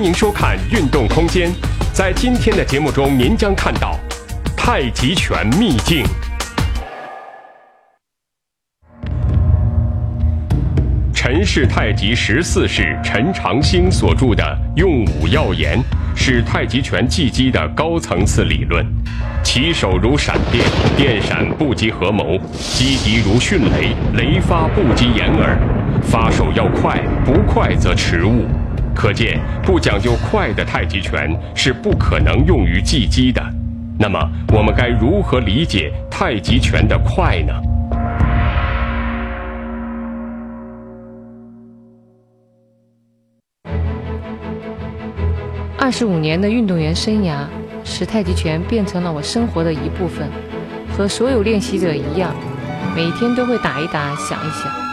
欢迎收看《运动空间》。在今天的节目中，您将看到太极拳秘境。陈氏太极十四式陈长兴所著的《用武要言》，是太极拳技击的高层次理论。起手如闪电，电闪不及合谋；击敌如迅雷，雷发不及掩耳。发手要快，不快则迟误。可见，不讲究快的太极拳是不可能用于技击的。那么，我们该如何理解太极拳的快呢？二十五年的运动员生涯，使太极拳变成了我生活的一部分。和所有练习者一样，每天都会打一打，想一想。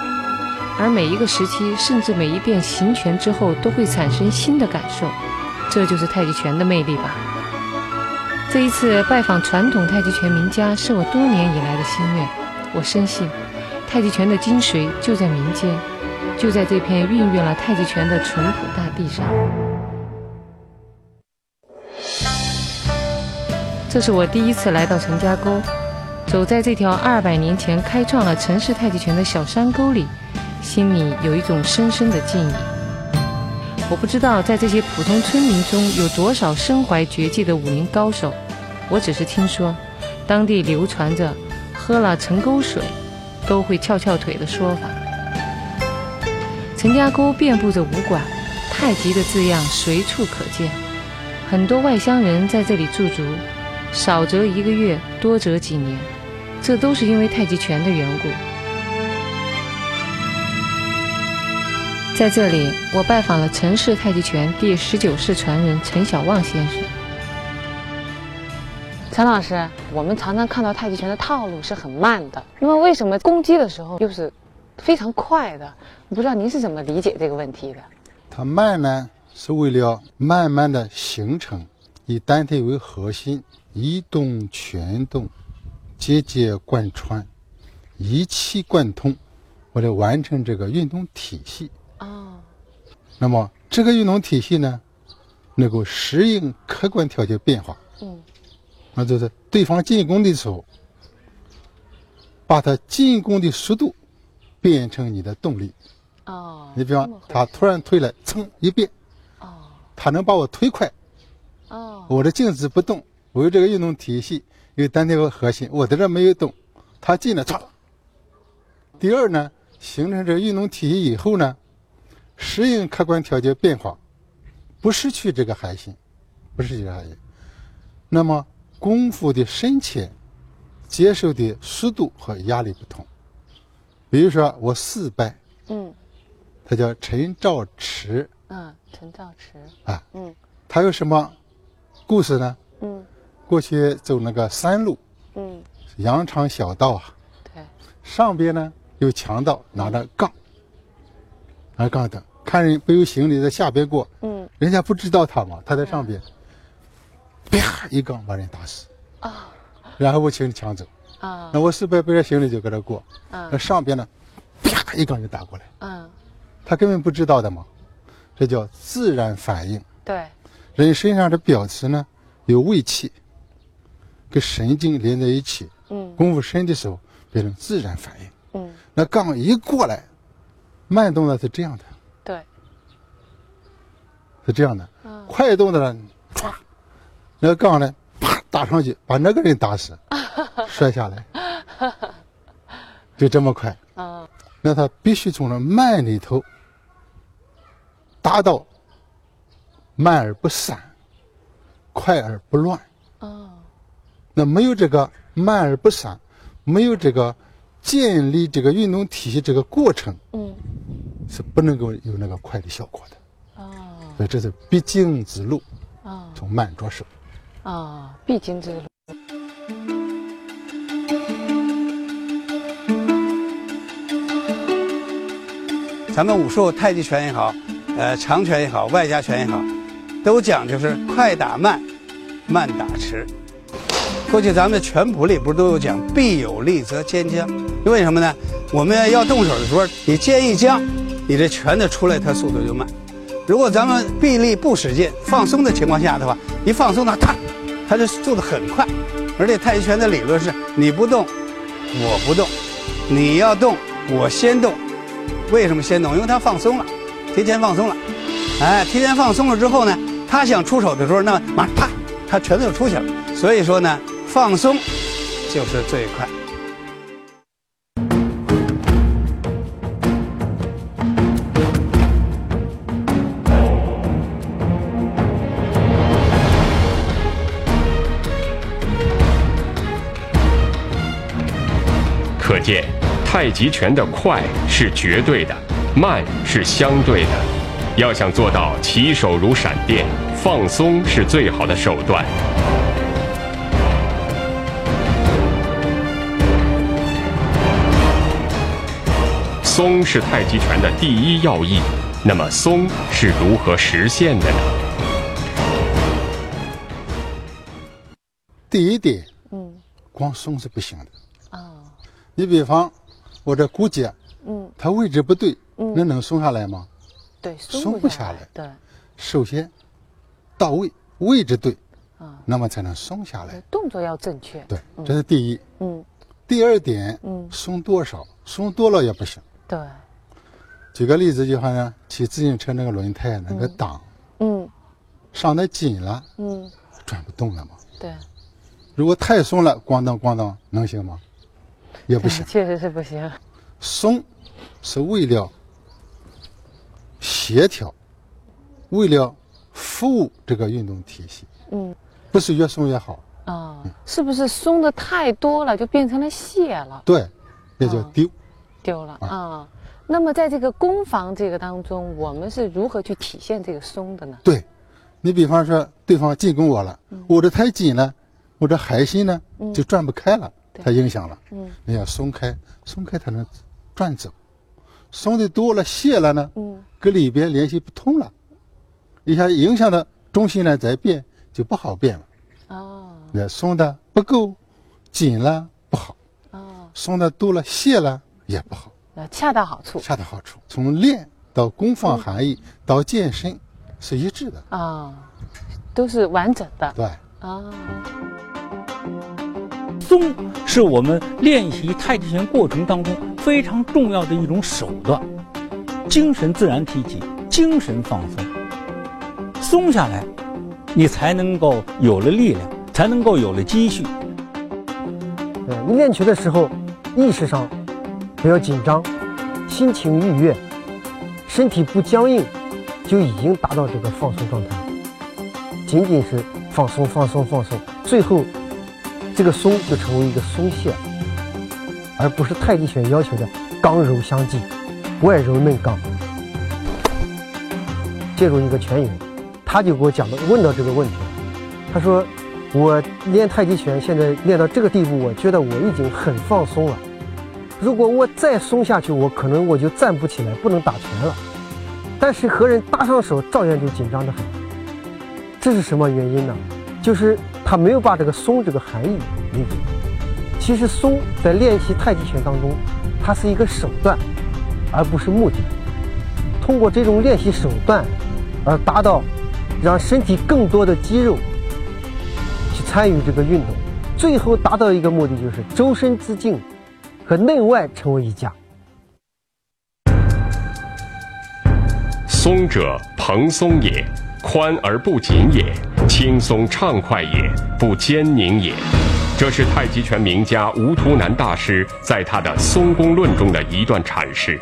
而每一个时期，甚至每一遍行拳之后，都会产生新的感受。这就是太极拳的魅力吧。这一次拜访传统太极拳名家，是我多年以来的心愿。我深信，太极拳的精髓就在民间，就在这片孕育了太极拳的淳朴大地上。这是我第一次来到陈家沟，走在这条二百年前开创了陈氏太极拳的小山沟里，心里有一种深深的敬意。我不知道在这些普通村民中有多少身怀绝技的武林高手，我只是听说，当地流传着喝了陈沟水都会翘翘腿的说法。陈家沟遍布着武馆，太极的字样随处可见，很多外乡人在这里驻足。少则一个月，多则几年，这都是因为太极拳的缘故。在这里，我拜访了陈氏太极拳第十九世传人陈小旺先生。陈老师，我们常常看到太极拳的套路是很慢的，那么为什么攻击的时候又是非常快的？不知道您是怎么理解这个问题的？它慢呢，是为了慢慢的形成以单腿为核心。一动全动，节节贯穿，一气贯通，为了完成这个运动体系。哦。那么这个运动体系呢，能够适应客观条件变化。嗯。那就是对方进攻的时候，把他进攻的速度变成你的动力。哦。你比方他突然推来，噌一变。哦。他能把我推快。哦。我的静止不动。我有这个运动体系，有单腿为核心，我在这没有动，他进来唰。第二呢，形成这个运动体系以后呢，适应客观条件变化，不失去这个海心，不失去海心。那么功夫的深浅，接受的速度和压力不同。比如说我四拜，嗯，他叫陈兆池，嗯，陈兆池，啊，嗯，他有什么故事呢？嗯。过去走那个山路，嗯，羊肠小道啊，对，上边呢有强盗拿着杠，拿杠的，看人不有行李在下边过，嗯，人家不知道他嘛，他在上边，啪一杠把人打死，啊，然后我请抢走，啊，那我四百背着行李就搁这过，啊，那上边呢，啪一杠就打过来，嗯，他根本不知道的嘛，这叫自然反应，对，人身上的表皮呢有胃气。跟神经连在一起，嗯，功夫深的时候变成自然反应，嗯，那杠一过来，慢动作是这样的，对，是这样的，嗯，快动的呢，唰，那个杠呢，啪打上去，把那个人打死，摔下来，就这么快，啊，那他必须从那慢里头达到慢而不散，快而不乱。那没有这个慢而不散，没有这个建立这个运动体系这个过程，嗯，是不能够有那个快的效果的。哦，所以这是必经之路。哦，从慢着手。啊，必经之路。咱们武术太极拳也好，呃，长拳也好，外家拳也好，都讲究是快打慢，慢打迟。过去咱们的拳谱里不是都有讲“必有力则坚将”？为什么呢？我们要动手的时候，你肩一僵，你这拳的出来它速度就慢；如果咱们臂力不使劲、放松的情况下的话，一放松呢，它，它就做的很快。而且太极拳的理论是：你不动，我不动；你要动，我先动。为什么先动？因为它放松了，提前放松了。哎，提前放松了之后呢，他想出手的时候，那马上啪，他拳头就出去了。所以说呢，放松就是最快。可见，太极拳的快是绝对的，慢是相对的。要想做到起手如闪电，放松是最好的手段。松是太极拳的第一要义，那么松是如何实现的呢？第一点，嗯，光松是不行的。哦，你比方，我这骨节，嗯，它位置不对，嗯那能松下来吗？对，松不不下来对，首先到位，位置对，啊，那么才能松下来。动作要正确。对，这是第一。嗯，第二点，嗯松多少？松多了也不行。对，举个例子，就好像骑自行车那个轮胎那个档嗯上的紧了，嗯，转不动了嘛。对，如果太松了，咣当咣当，能行吗？也不行。确实是不行。松是为了协调，为了服务这个运动体系，嗯不是越松越好。啊，是不是松的太多了，就变成了懈了，对，那叫啊丢。丢了啊？那么在这个攻防这个当中，我们是如何去体现这个松的呢？对，你比方说对方进攻我了，我这太紧了，我这核心呢就转不开了，它影响了。嗯你要松开，松开才能转走。松的多了泄了呢，嗯跟里边联系不通了，一下影响的中心呢再变就不好变了。哦那松的不够，紧了不好，哦，松的多了泄了也不好，呃，恰到好处恰到好处。从练到功放含义到健身是一致的，啊，都是完整的对。啊。松是我们练习太极拳过程当中非常重要的一种手段，精神自然提起，精神放松。松下来，你才能够有了力量，才能够有了积蓄。呃，你练拳的时候，意识上不要紧张，心情愉悦，身体不僵硬，就已经达到这个放松状态。仅仅是放松、放松、放松，最后这个松就成为一个松懈，而不是太极拳要求的刚柔相济，外柔内刚。借助一个拳友，他就给我讲的问到这个问题，他说。我练太极拳，现在练到这个地步，我觉得我已经很放松了。如果我再松下去，我可能我就站不起来，不能打拳了。但是和人搭上手，照样就紧张得很。这是什么原因呢？就是他没有把这个松这个含义理解。其实松在练习太极拳当中，它是一个手段，而不是目的。通过这种练习手段，而达到让身体更多的肌肉去。参与这个运动，最后达到一个目的，就是周身自净和内外成为一家。松者，蓬松也，宽而不紧也，轻松畅快也，不坚凝也。这是太极拳名家吴图南大师在他的《松功论》中的一段阐释。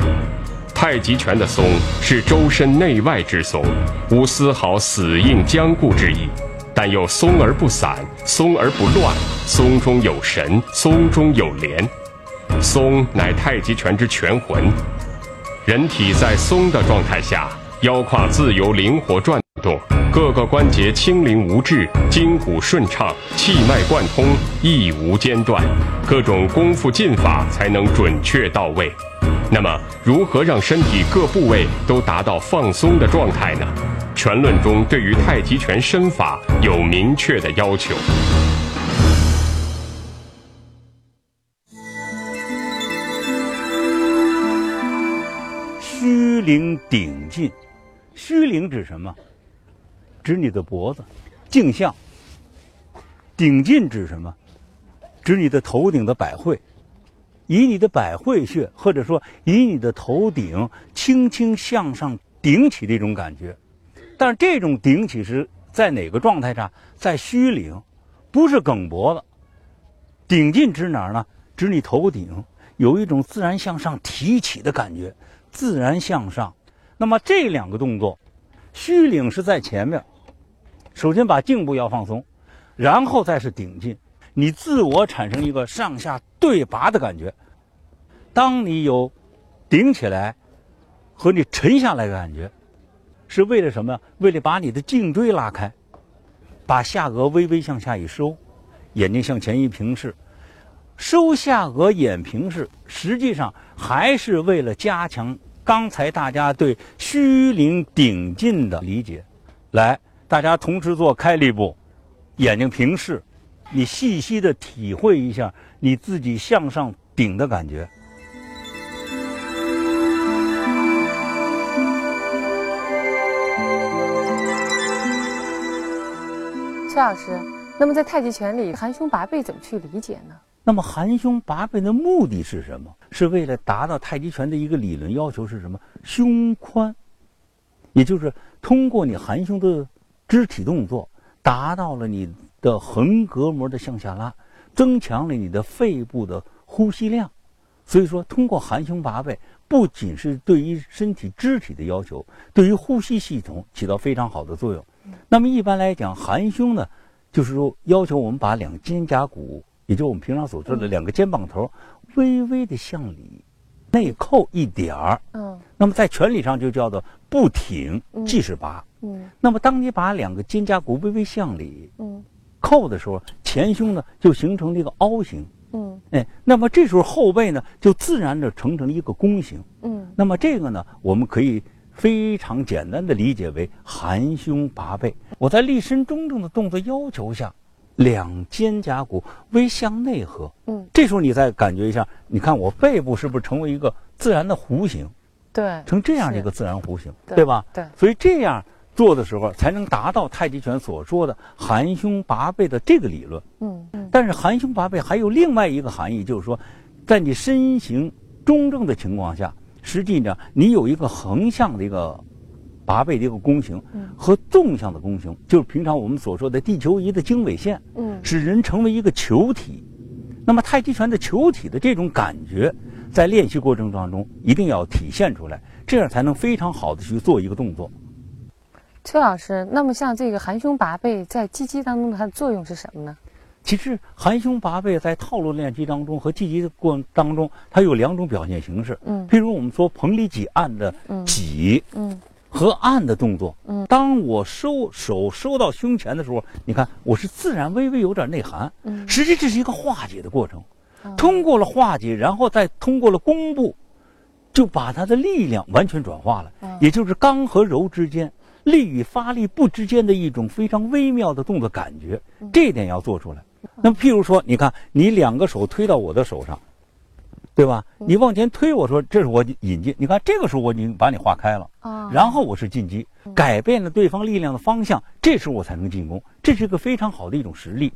太极拳的松是周身内外之松，无丝毫死硬僵固之意。但又松而不散，松而不乱，松中有神，松中有连。松乃太极拳之拳魂。人体在松的状态下，腰胯自由灵活转动，各个关节轻灵无滞，筋骨顺畅，气脉贯通，亦无间断，各种功夫劲法才能准确到位。那么，如何让身体各部位都达到放松的状态呢？拳论中对于太极拳身法有明确的要求。虚灵顶劲，虚灵指什么？指你的脖子，颈项。顶劲指什么？指你的头顶的百会，以你的百会穴，或者说以你的头顶轻轻向上顶起的一种感觉。但这种顶起是在哪个状态下？在虚领，不是梗脖子。顶劲指哪儿呢？指你头顶有一种自然向上提起的感觉，自然向上。那么这两个动作，虚领是在前面，首先把颈部要放松。然后再是顶劲，你自我产生一个上下对拔的感觉。当你有顶起来和你沉下来的感觉，是为了什么？为了把你的颈椎拉开，把下颚微微向下一收，眼睛向前一平视，收下颚眼平视，实际上还是为了加强刚才大家对虚灵顶劲的理解。来，大家同时做开立步。眼睛平视，你细细的体会一下你自己向上顶的感觉。崔老师，那么在太极拳里，含胸拔背怎么去理解呢？那么含胸拔背的目的是什么？是为了达到太极拳的一个理论要求是什么？胸宽，也就是通过你含胸的肢体动作。达到了你的横膈膜的向下拉，增强了你的肺部的呼吸量，所以说通过含胸拔背，不仅是对于身体肢体的要求，对于呼吸系统起到非常好的作用。那么一般来讲，含胸呢，就是说要求我们把两肩胛骨，也就我们平常所说的两个肩膀头，微微的向里内扣一点儿。嗯，那么在拳理上就叫做不挺即是拔。嗯，那么当你把两个肩胛骨微微向里嗯扣的时候，前胸呢就形成了一个凹形。嗯，哎，那么这时候后背呢就自然的成成一个弓形。嗯，那么这个呢，我们可以非常简单的理解为含胸拔背。我在立身中正的动作要求下，两肩胛骨微向内合。嗯，这时候你再感觉一下，你看我背部是不是成为一个自然的弧形？对，成这样的一个自然弧形，对吧？对，所以这样。做的时候才能达到太极拳所说的含胸拔背的这个理论。嗯嗯。但是含胸拔背还有另外一个含义，就是说，在你身形中正的情况下，实际上你有一个横向的一个拔背的一个弓形，和纵向的弓形，就是平常我们所说的地球仪的经纬线，嗯，使人成为一个球体。那么太极拳的球体的这种感觉，在练习过程当中一定要体现出来，这样才能非常好的去做一个动作。崔老师，那么像这个含胸拔背在击击当中它的作用是什么呢？其实含胸拔背在套路练习当中和击击的过程当中，它有两种表现形式。嗯，譬如我们说彭里挤按的挤，嗯，和按的动作。嗯，当我收手收到胸前的时候，你看我是自然微微有点内含。嗯，实际这是一个化解的过程，通过了化解，然后再通过了弓步，就把它的力量完全转化了，也就是刚和柔之间。力与发力不之间的一种非常微妙的动作感觉，这一点要做出来。那么，譬如说，你看，你两个手推到我的手上，对吧？你往前推，我说这是我引进。你看，这个时候我已经把你划开了，然后我是进击，改变了对方力量的方向，这时候我才能进攻。这是一个非常好的一种实力。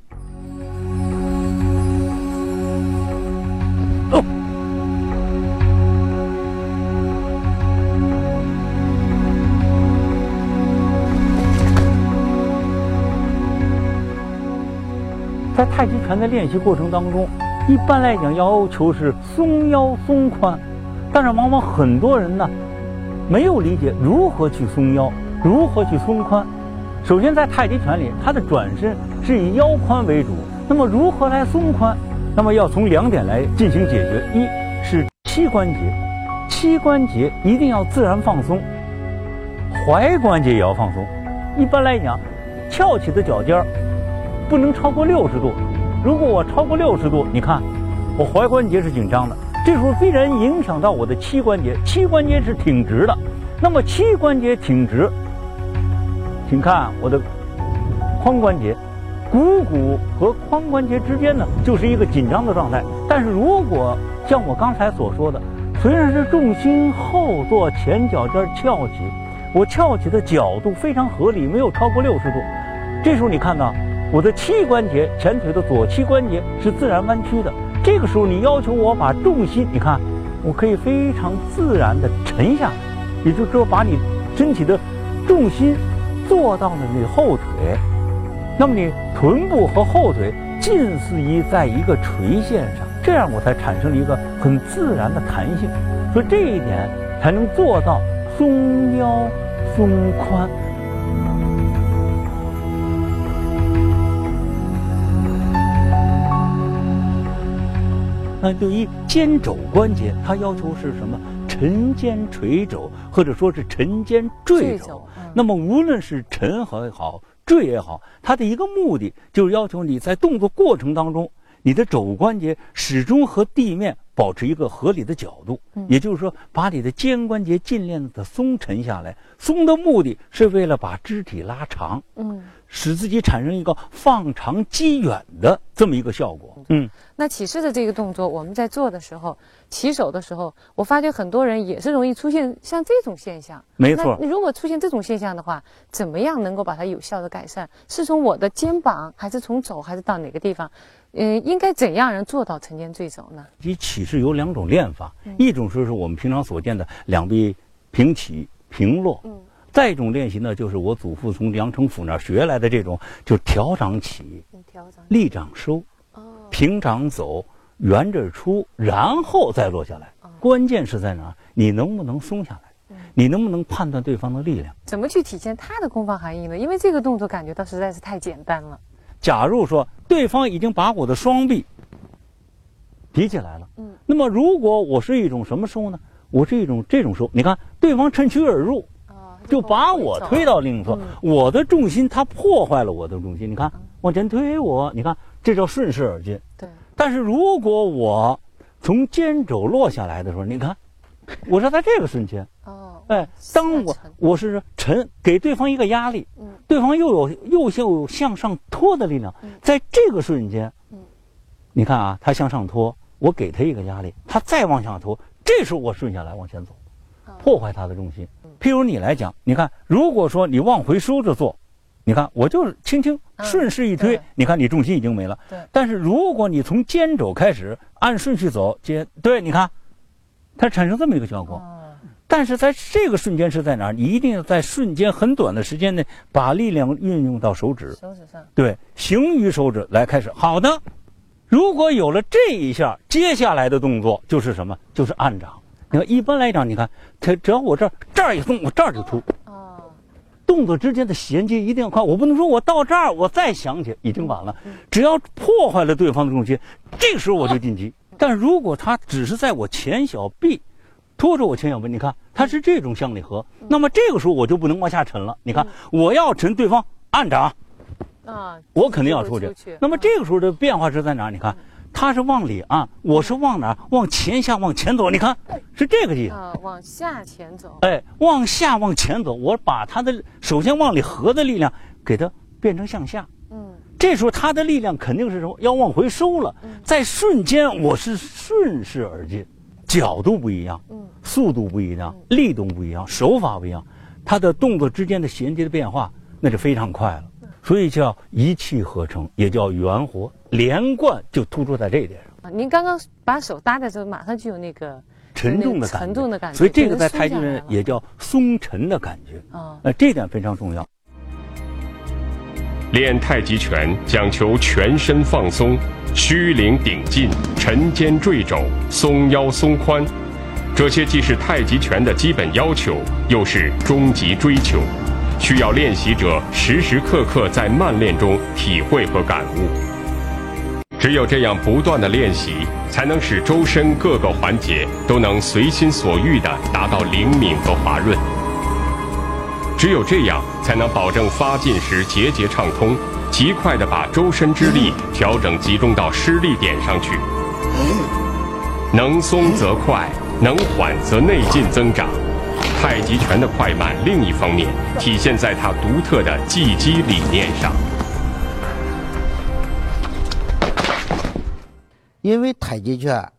在太极拳的练习过程当中，一般来讲要求是松腰松髋，但是往往很多人呢没有理解如何去松腰，如何去松髋。首先，在太极拳里，它的转身是以腰髋为主。那么，如何来松髋？那么要从两点来进行解决：一是膝关节，膝关节一定要自然放松；踝关节也要放松。一般来讲，翘起的脚尖儿。不能超过六十度，如果我超过六十度，你看，我踝关节是紧张的，这时候必然影响到我的膝关节，膝关节是挺直的，那么膝关节挺直，请看我的髋关节，股骨和髋关节之间呢就是一个紧张的状态。但是如果像我刚才所说的，虽然是重心后坐，前脚尖翘起，我翘起的角度非常合理，没有超过六十度。这时候你看到我的膝关节，前腿的左膝关节是自然弯曲的。这个时候你要求我把重心，你看，我可以非常自然地沉下来，也就是说把你身体的重心做到了你后腿，那么你臀部和后腿近似于在一个垂线上，这样我才产生了一个很自然的弹性，所以这一点才能做到松腰松髋。那对于肩肘关节，它要求是什么？沉肩垂肘，或者说是沉肩坠肘。那么无论是沉也好，坠也好，它的一个目的就是要求你在动作过程当中，你的肘关节始终和地面保持一个合理的角度。也就是说，把你的肩关节尽量的松沉下来。松的目的是为了把肢体拉长。嗯。使自己产生一个放长击远的这么一个效果。嗯，那起势的这个动作，我们在做的时候，起手的时候，我发觉很多人也是容易出现像这种现象。没错。那如果出现这种现象的话，怎么样能够把它有效的改善？是从我的肩膀，还是从肘，还是到哪个地方？嗯，应该怎样能做到沉肩坠肘呢？你起势有两种练法，一种说是我们平常所见的两臂平起平落。嗯。再一种练习呢，就是我祖父从梁成甫那儿学来的这种，就调掌起，立掌收，平掌走，圆着出，然后再落下来。关键是在哪儿？你能不能松下来？你能不能判断对方的力量？怎么去体现它的功方含义呢？因为这个动作感觉到实在是太简单了。假如说对方已经把我的双臂提起来了，嗯，那么如果我是一种什么收呢？我是一种这种收。你看，对方趁虚而入。就把我推到另一侧，我的重心它破坏了我的重心。你看，往前推我，你看这叫顺势而进。对。但是如果我从肩肘落下来的时候，你看，我是在这个瞬间。哦。哎，当我我是沉，给对方一个压力，嗯，对方又有又有向上拖的力量，在这个瞬间，嗯，你看啊，他向上拖，我给他一个压力，他再往下拖，这时候我顺下来往前走，破坏他的重心。譬如你来讲，你看，如果说你往回收着做，你看我就是轻轻顺势一推，你看你重心已经没了。对。但是如果你从肩肘开始按顺序走，肩对，你看，它产生这么一个效果。但是在这个瞬间是在哪儿？你一定要在瞬间很短的时间内把力量运用到手指。手指上。对，行于手指来开始。好的，如果有了这一下，接下来的动作就是什么？就是按掌。你看，一般来讲，你看，它只要我这儿这儿一松，我这儿就突。哦。动作之间的衔接一定要快，我不能说我到这儿我再想起已经晚了。只要破坏了对方的重心，这个时候我就晋级。但如果他只是在我前小臂拖着我前小臂，你看他是这种向里合，那么这个时候我就不能往下沉了。你看，我要沉，对方按掌。啊。我肯定要出去。那么这个时候的变化是在哪？你看。他是往里按，我是往哪？往前下，往前走。你看，是这个意思。啊，往下前走。哎，往下往前走，我把他的首先往里合的力量给它变成向下。嗯。这时候他的力量肯定是什么？要往回收了。在瞬间，我是顺势而进，角度不一样，嗯，速度不一样，力度不一样，手法不一样，他的动作之间的衔接的变化那就非常快了。所以叫一气呵成，也叫圆活连贯，就突出在这一点上。您刚刚把手搭在这，马上就有那个沉重的感觉，沉重的感觉。所以这个在太极拳也叫松沉的感觉啊，呃，这点非常重要。练太极拳讲求全身放松，虚灵顶劲，沉肩坠肘，松腰松髋，这些既是太极拳的基本要求，又是终极追求。需要练习者时时刻刻在慢练中体会和感悟。只有这样不断的练习，才能使周身各个环节都能随心所欲地达到灵敏和滑润。只有这样，才能保证发劲时节节畅通，极快地把周身之力调整集中到施力点上去。能松则快，能缓则内劲增长。太极拳的快慢，另一方面体现在它独特的技击理念上。因为太极拳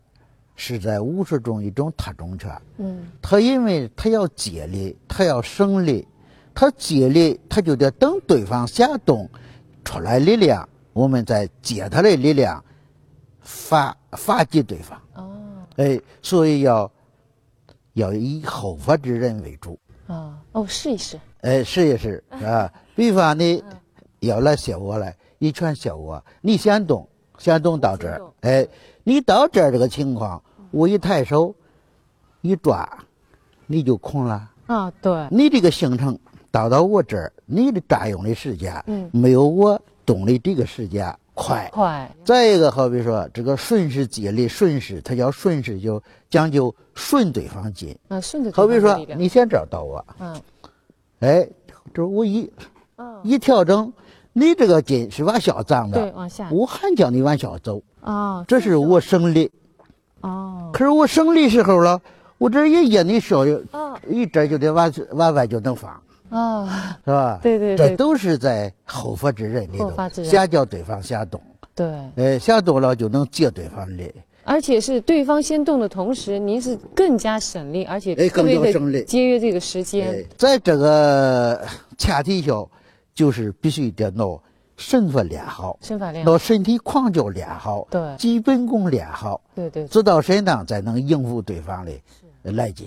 是在武术中一种特种拳。嗯，他因为它要借力，它要省力，它借力它就得等对方下动出来力量，我们再借他的力量发发击对方。哦，哎，所以要要以后发制人为主。啊，哦，试一试。哎，试一试啊。比方你要来削我来，一拳削我，你先动，先动到这儿，哎，你到这儿这个情况，我一抬手一抓，你就空了。啊，对，你这个行程到到我这儿，你的占用的时间，嗯。没有我动的这个时间快。快。再一个，好比说这个顺势接力，顺势它叫顺势，就讲究顺对方进。啊，顺着好比说你先这儿到我，嗯，哎，这我一。哦，一调整，你这个筋是往下长对，的，往下。我还叫你往下走，哦，这是我省力。哦，可是我省力时候了，我这一捏你手，哦，一这就得往往外就能放，哦，是吧？对对对这都是在后发制人里头先叫对方先动，对，哎，先动了就能借对方力。而且是对方先动的同时，您是更加省力，而且哎更加省力节约这个时间哎。，在这个前提下，就是必须得弄身法练好，身法练身体框架练好，对基本功练好，对对，知道身当才能应付对方的来劲。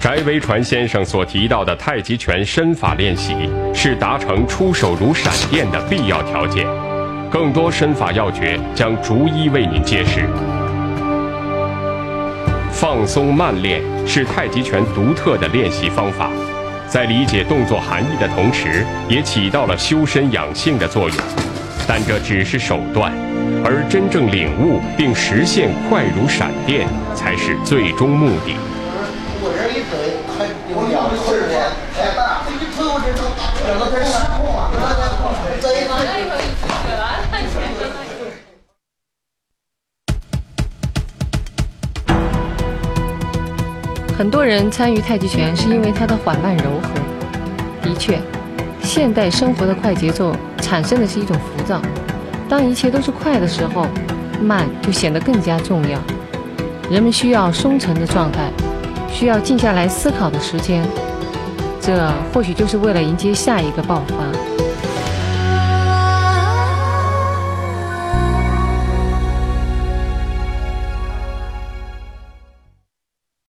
翟维传先生所提到的太极拳身法练习，是达成出手如闪电的必要条件。更多身法要诀将逐一为您揭示。放松慢练是太极拳独特的练习方法，在理解动作含义的同时，也起到了修身养性的作用。但这只是手段，而真正领悟并实现快如闪电，才是最终目的。我这一推，还我要是我太大，这一推我这都整个这失控啊！这一推。很多人参与太极拳是因为它的缓慢柔和。的确，现代生活的快节奏产生的是一种浮躁。当一切都是快的时候，慢就显得更加重要。人们需要松沉的状态，需要静下来思考的时间。这或许就是为了迎接下一个爆发。